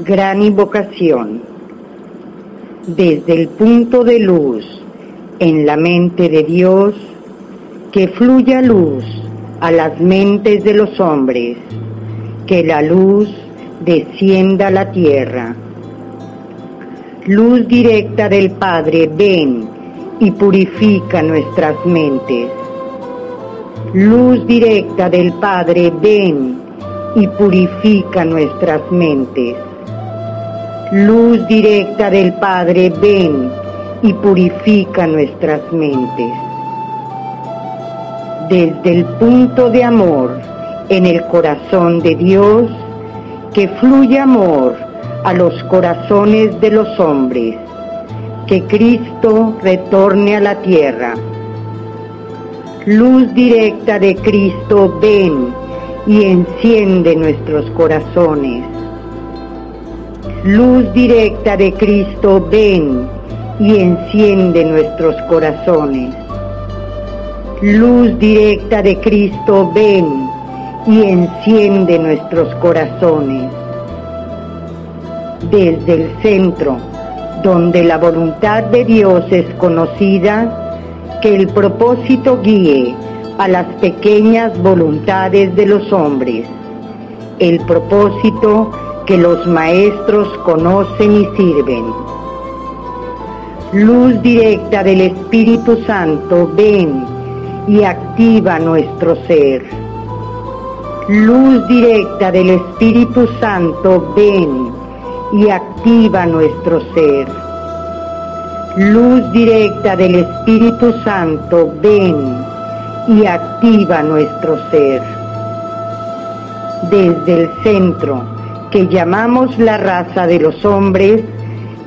Gran invocación. Desde el punto de luz en la mente de Dios, que fluya luz a las mentes de los hombres, que la luz descienda a la tierra. Luz directa del Padre, ven y purifica nuestras mentes Luz directa del Padre, ven y purifica nuestras mentes. Luz directa del Padre, ven y purifica nuestras mentes. Desde el punto de amor en el corazón de Dios, que fluye amor a los corazones de los hombres, que Cristo retorne a la tierra Luz directa de Cristo, ven y enciende nuestros corazones. Luz directa de Cristo, ven y enciende nuestros corazones. Luz directa de Cristo, ven y enciende nuestros corazones. Desde el centro, donde la voluntad de Dios es conocida, que el propósito guíe a las pequeñas voluntades de los hombres, el propósito que los maestros conocen y sirven. Luz directa del Espíritu Santo, ven y activa nuestro ser. Luz directa del Espíritu Santo, ven y activa nuestro ser Luz directa del Espíritu Santo, ven y activa nuestro ser. Desde el centro que llamamos la raza de los hombres,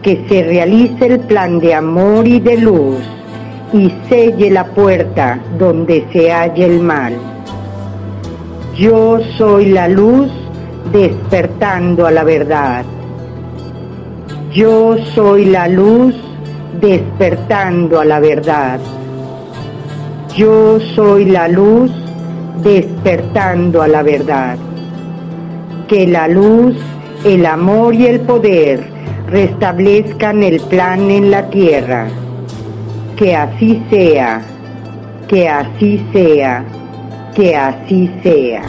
que se realice el plan de amor y de luz y selle la puerta donde se halla el mal. Yo soy la luz despertando a la verdad. Yo soy la luz despertando a la verdad. Yo soy la luz despertando a la verdad. Que la luz, el amor y el poder restablezcan el plan en la tierra. Que así sea, que así sea, que así sea.